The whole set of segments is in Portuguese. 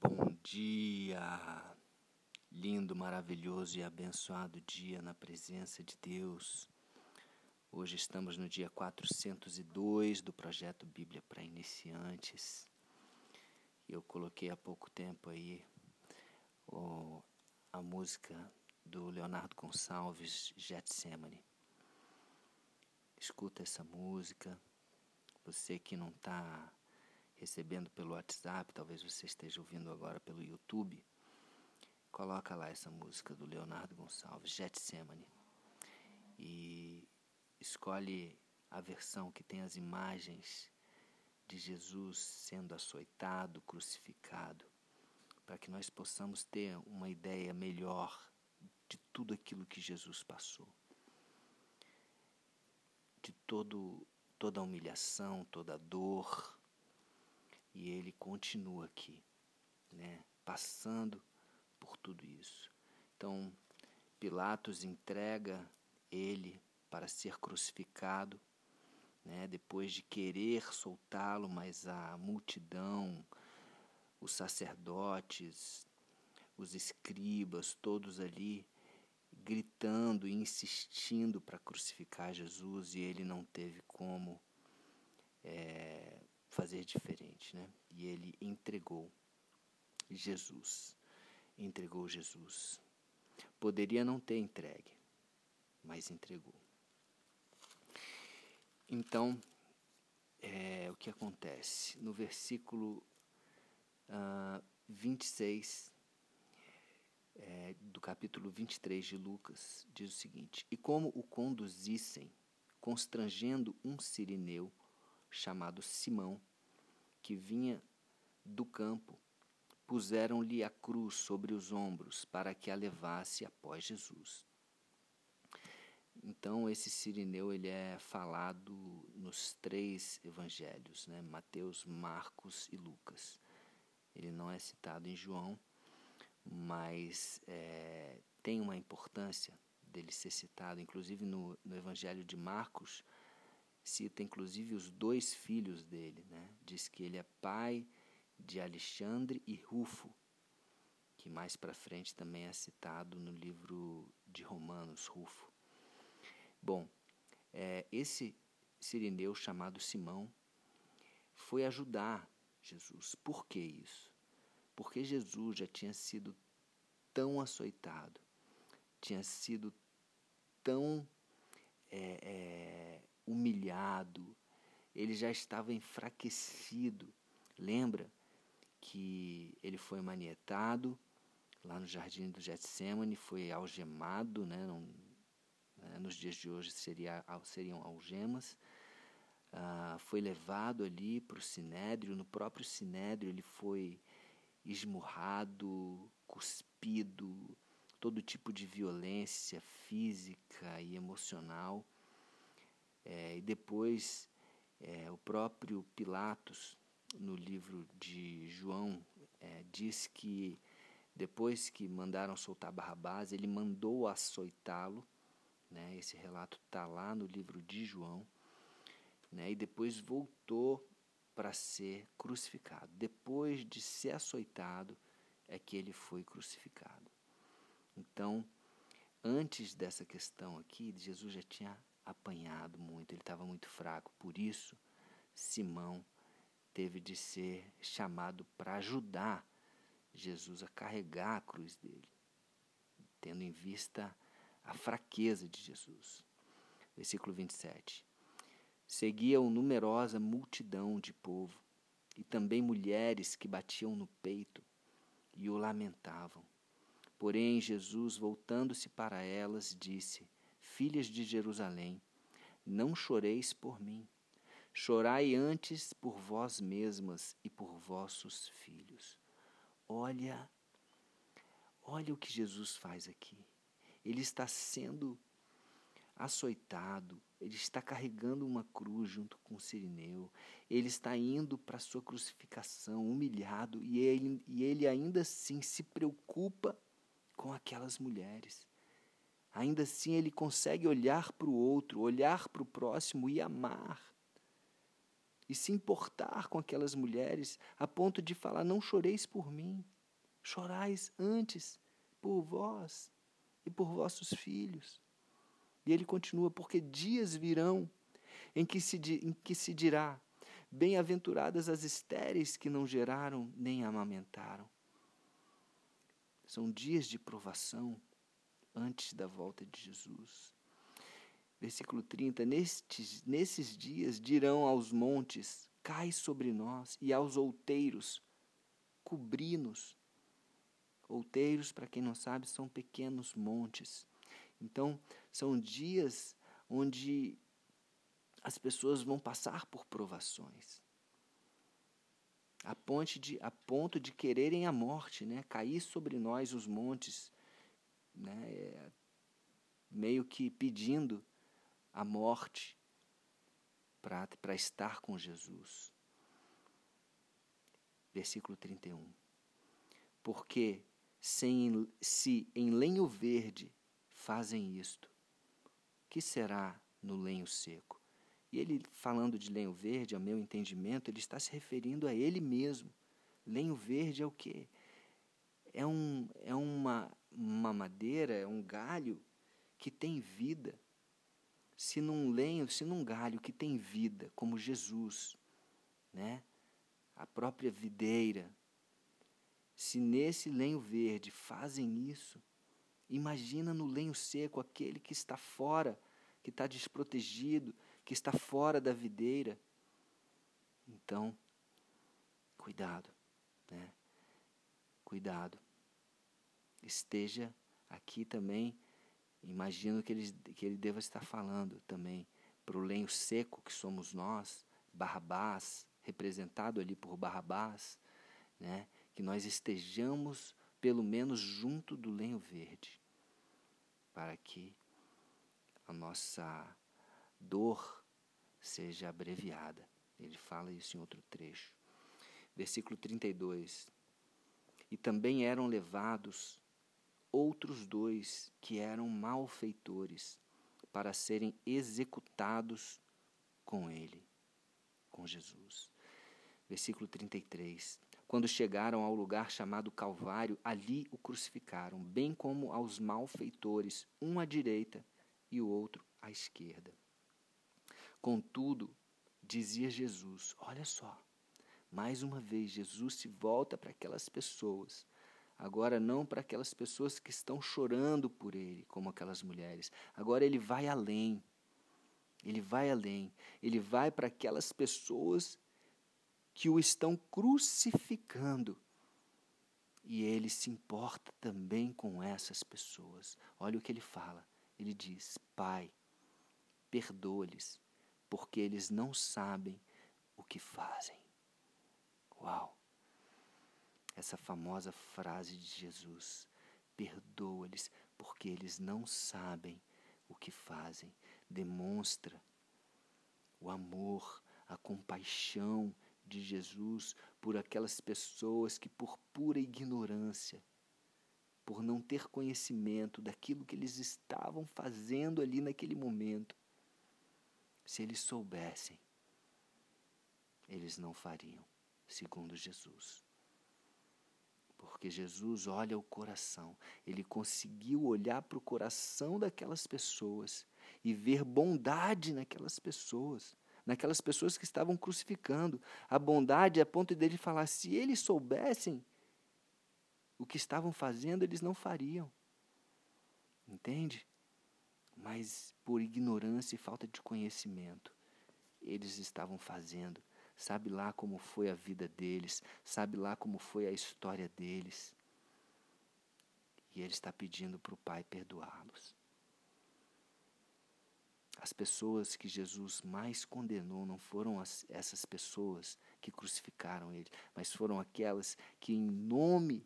Bom dia, lindo, maravilhoso e abençoado dia na presença de Deus. Hoje estamos no dia 402 do projeto Bíblia para Iniciantes. Eu coloquei há pouco tempo aí a música do Leonardo Gonçalves, Getsemane. Escuta essa música. Você que não está recebendo pelo WhatsApp, talvez você esteja ouvindo agora pelo YouTube, coloca lá essa música do Leonardo Gonçalves, Getsemane, e escolhe a versão que tem as imagens de Jesus sendo açoitado, crucificado, para que nós possamos ter uma ideia melhor de tudo aquilo que Jesus passou, de todo, toda a humilhação, toda a dor, e ele continua aqui, né, passando por tudo isso. Então, Pilatos entrega ele para ser crucificado, né, depois de querer soltá-lo, mas a multidão, os sacerdotes, os escribas, todos ali gritando e insistindo para crucificar Jesus e ele não teve como é, fazer diferente, né? E ele entregou Jesus. Entregou Jesus. Poderia não ter entregue, mas entregou. Então, é, o que acontece? No versículo uh, 26 é, do capítulo 23 de Lucas, diz o seguinte: E como o conduzissem, constrangendo um sirineu, chamado Simão, que vinha do campo, puseram-lhe a cruz sobre os ombros para que a levasse após Jesus. Então esse Sirineu ele é falado nos três evangelhos, né? Mateus, Marcos e Lucas. Ele não é citado em João, mas é, tem uma importância dele ser citado, inclusive no, no Evangelho de Marcos, cita inclusive os dois filhos dele, né? Diz que ele é pai de Alexandre e Rufo, que mais para frente também é citado no livro de Romanos, Rufo. Bom, é, esse sirineu chamado Simão foi ajudar Jesus. Por que isso? Porque Jesus já tinha sido tão açoitado, tinha sido tão é, é, humilhado, ele já estava enfraquecido. Lembra que ele foi manietado lá no jardim do Getsemane, foi algemado, né? Não, né? nos dias de hoje seria, seriam algemas. Ah, foi levado ali para o sinédrio, no próprio sinédrio ele foi esmurrado, cuspido, todo tipo de violência física e emocional. É, e depois é, o próprio Pilatos, no livro de João, é, diz que depois que mandaram soltar Barrabás, ele mandou açoitá-lo. Né? Esse relato está lá no livro de João. Né? E depois voltou para ser crucificado. Depois de ser açoitado, é que ele foi crucificado. Então, antes dessa questão aqui, Jesus já tinha apanhado muito, ele estava muito fraco. Por isso, Simão teve de ser chamado para ajudar Jesus a carregar a cruz dele, tendo em vista a fraqueza de Jesus. Versículo 27. Seguia-o numerosa multidão de povo e também mulheres que batiam no peito e o lamentavam. Porém, Jesus, voltando-se para elas, disse: Filhas de Jerusalém, não choreis por mim. Chorai antes por vós mesmas e por vossos filhos. Olha, olha o que Jesus faz aqui. Ele está sendo açoitado, ele está carregando uma cruz junto com o sirineu, ele está indo para a sua crucificação, humilhado, e ele, e ele ainda assim se preocupa com aquelas mulheres. Ainda assim, ele consegue olhar para o outro, olhar para o próximo e amar. e se importar com aquelas mulheres a ponto de falar: Não choreis por mim, chorais antes por vós e por vossos filhos. E ele continua: Porque dias virão em que se, em que se dirá: Bem-aventuradas as estéreis que não geraram nem amamentaram. São dias de provação antes da volta de Jesus. Versículo 30: Nestes, nesses dias dirão aos montes: Cai sobre nós, e aos outeiros: Cobri-nos. Outeiros, para quem não sabe, são pequenos montes. Então, são dias onde as pessoas vão passar por provações. A, ponte de, a ponto de quererem a morte, né? cair sobre nós os montes, né? É, meio que pedindo a morte para estar com Jesus. Versículo 31. Porque sem, se em lenho verde fazem isto, que será no lenho seco? E ele, falando de lenho verde, ao meu entendimento, ele está se referindo a ele mesmo. Lenho verde é o quê? É, um, é uma, uma madeira, é um galho que tem vida se num lenho, se num galho que tem vida, como Jesus, né? a própria videira, se nesse lenho verde fazem isso, imagina no lenho seco aquele que está fora, que está desprotegido, que está fora da videira. Então, cuidado, né? Cuidado. Esteja aqui também Imagino que ele, que ele deva estar falando também para o lenho seco que somos nós, Barrabás, representado ali por Barrabás, né? que nós estejamos pelo menos junto do lenho verde, para que a nossa dor seja abreviada. Ele fala isso em outro trecho. Versículo 32. E também eram levados outros dois que eram malfeitores para serem executados com ele, com Jesus. Versículo 33. Quando chegaram ao lugar chamado Calvário, ali o crucificaram, bem como aos malfeitores, um à direita e o outro à esquerda. Contudo, dizia Jesus: Olha só, mais uma vez, Jesus se volta para aquelas pessoas Agora, não para aquelas pessoas que estão chorando por ele, como aquelas mulheres. Agora, ele vai além. Ele vai além. Ele vai para aquelas pessoas que o estão crucificando. E ele se importa também com essas pessoas. Olha o que ele fala. Ele diz: Pai, perdoa-lhes, porque eles não sabem o que fazem. Uau! Essa famosa frase de Jesus: perdoa-lhes, porque eles não sabem o que fazem. Demonstra o amor, a compaixão de Jesus por aquelas pessoas que, por pura ignorância, por não ter conhecimento daquilo que eles estavam fazendo ali naquele momento, se eles soubessem, eles não fariam, segundo Jesus porque Jesus olha o coração. Ele conseguiu olhar para o coração daquelas pessoas e ver bondade naquelas pessoas, naquelas pessoas que estavam crucificando. A bondade é a ponto dele falar: se eles soubessem o que estavam fazendo, eles não fariam. Entende? Mas por ignorância e falta de conhecimento, eles estavam fazendo sabe lá como foi a vida deles, sabe lá como foi a história deles. E ele está pedindo para o Pai perdoá-los. As pessoas que Jesus mais condenou não foram as, essas pessoas que crucificaram ele, mas foram aquelas que, em nome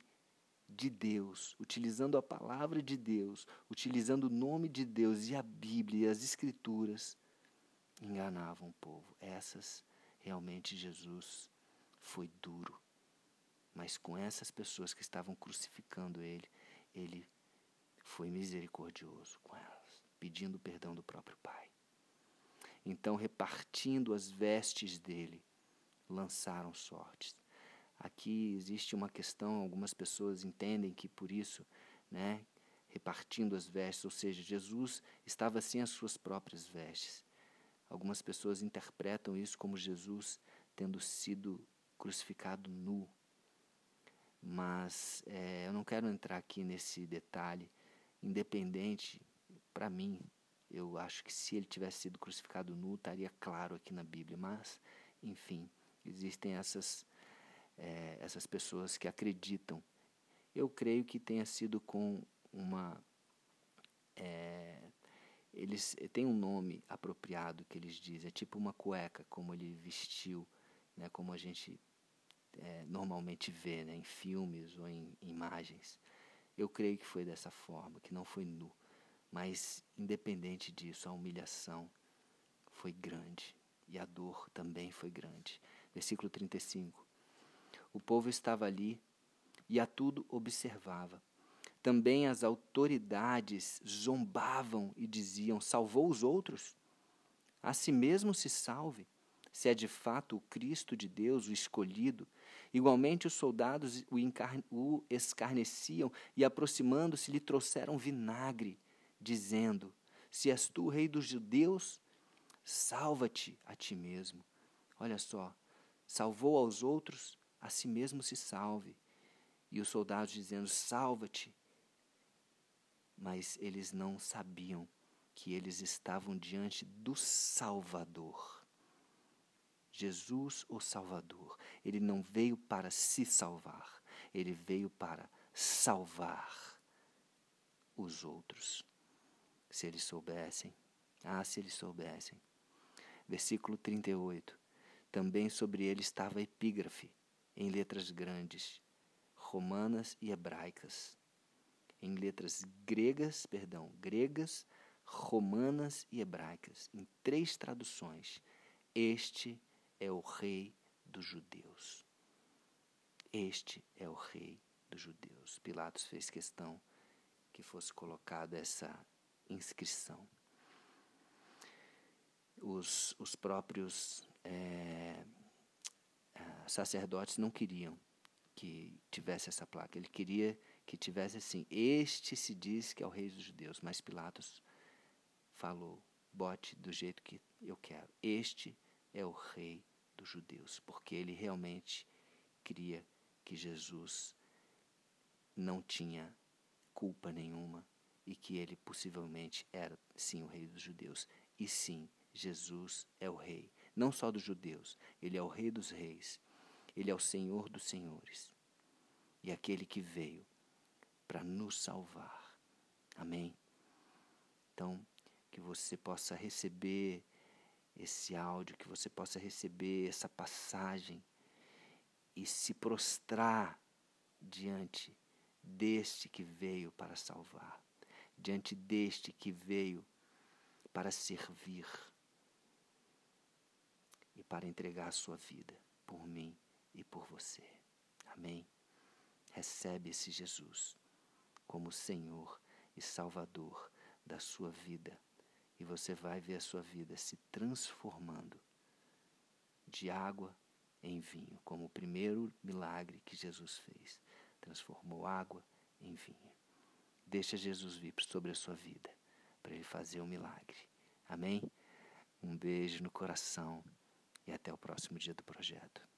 de Deus, utilizando a palavra de Deus, utilizando o nome de Deus e a Bíblia e as Escrituras, enganavam o povo. Essas Realmente Jesus foi duro, mas com essas pessoas que estavam crucificando ele, ele foi misericordioso com elas, pedindo perdão do próprio Pai. Então, repartindo as vestes dele, lançaram sortes. Aqui existe uma questão, algumas pessoas entendem que por isso, né, repartindo as vestes, ou seja, Jesus estava sem as suas próprias vestes. Algumas pessoas interpretam isso como Jesus tendo sido crucificado nu. Mas é, eu não quero entrar aqui nesse detalhe. Independente, para mim, eu acho que se ele tivesse sido crucificado nu, estaria claro aqui na Bíblia. Mas, enfim, existem essas é, essas pessoas que acreditam. Eu creio que tenha sido com uma. É, eles têm um nome apropriado que eles dizem, é tipo uma cueca, como ele vestiu, né, como a gente é, normalmente vê né, em filmes ou em imagens. Eu creio que foi dessa forma, que não foi nu. Mas, independente disso, a humilhação foi grande e a dor também foi grande. Versículo 35. O povo estava ali e a tudo observava. Também as autoridades zombavam e diziam: Salvou os outros? A si mesmo se salve, se é de fato o Cristo de Deus, o escolhido. Igualmente os soldados o, o escarneciam e, aproximando-se, lhe trouxeram vinagre, dizendo: Se és tu o rei dos judeus, salva-te a ti mesmo. Olha só, salvou aos outros, a si mesmo se salve. E os soldados dizendo: Salva-te. Mas eles não sabiam que eles estavam diante do Salvador. Jesus, o Salvador. Ele não veio para se salvar, ele veio para salvar os outros. Se eles soubessem, ah, se eles soubessem. Versículo 38. Também sobre ele estava epígrafe em letras grandes, romanas e hebraicas, em letras gregas, perdão, gregas, romanas e hebraicas, em três traduções. Este é o rei dos judeus. Este é o rei dos judeus. Pilatos fez questão que fosse colocada essa inscrição. Os, os próprios é, sacerdotes não queriam que tivesse essa placa. Ele queria que tivesse assim: Este se diz que é o rei dos judeus. Mas Pilatos falou: bote do jeito que eu quero. Este é o rei dos judeus. Porque ele realmente queria que Jesus não tinha culpa nenhuma e que ele possivelmente era sim o rei dos judeus. E sim, Jesus é o rei, não só dos judeus, ele é o rei dos reis ele é o Senhor dos Senhores e aquele que veio para nos salvar. Amém? Então, que você possa receber esse áudio, que você possa receber essa passagem e se prostrar diante deste que veio para salvar, diante deste que veio para servir e para entregar a sua vida por mim e por você. Amém? Recebe esse Jesus como Senhor e Salvador da sua vida e você vai ver a sua vida se transformando de água em vinho, como o primeiro milagre que Jesus fez. Transformou água em vinho. Deixa Jesus vir sobre a sua vida para ele fazer um milagre. Amém? Um beijo no coração e até o próximo dia do projeto.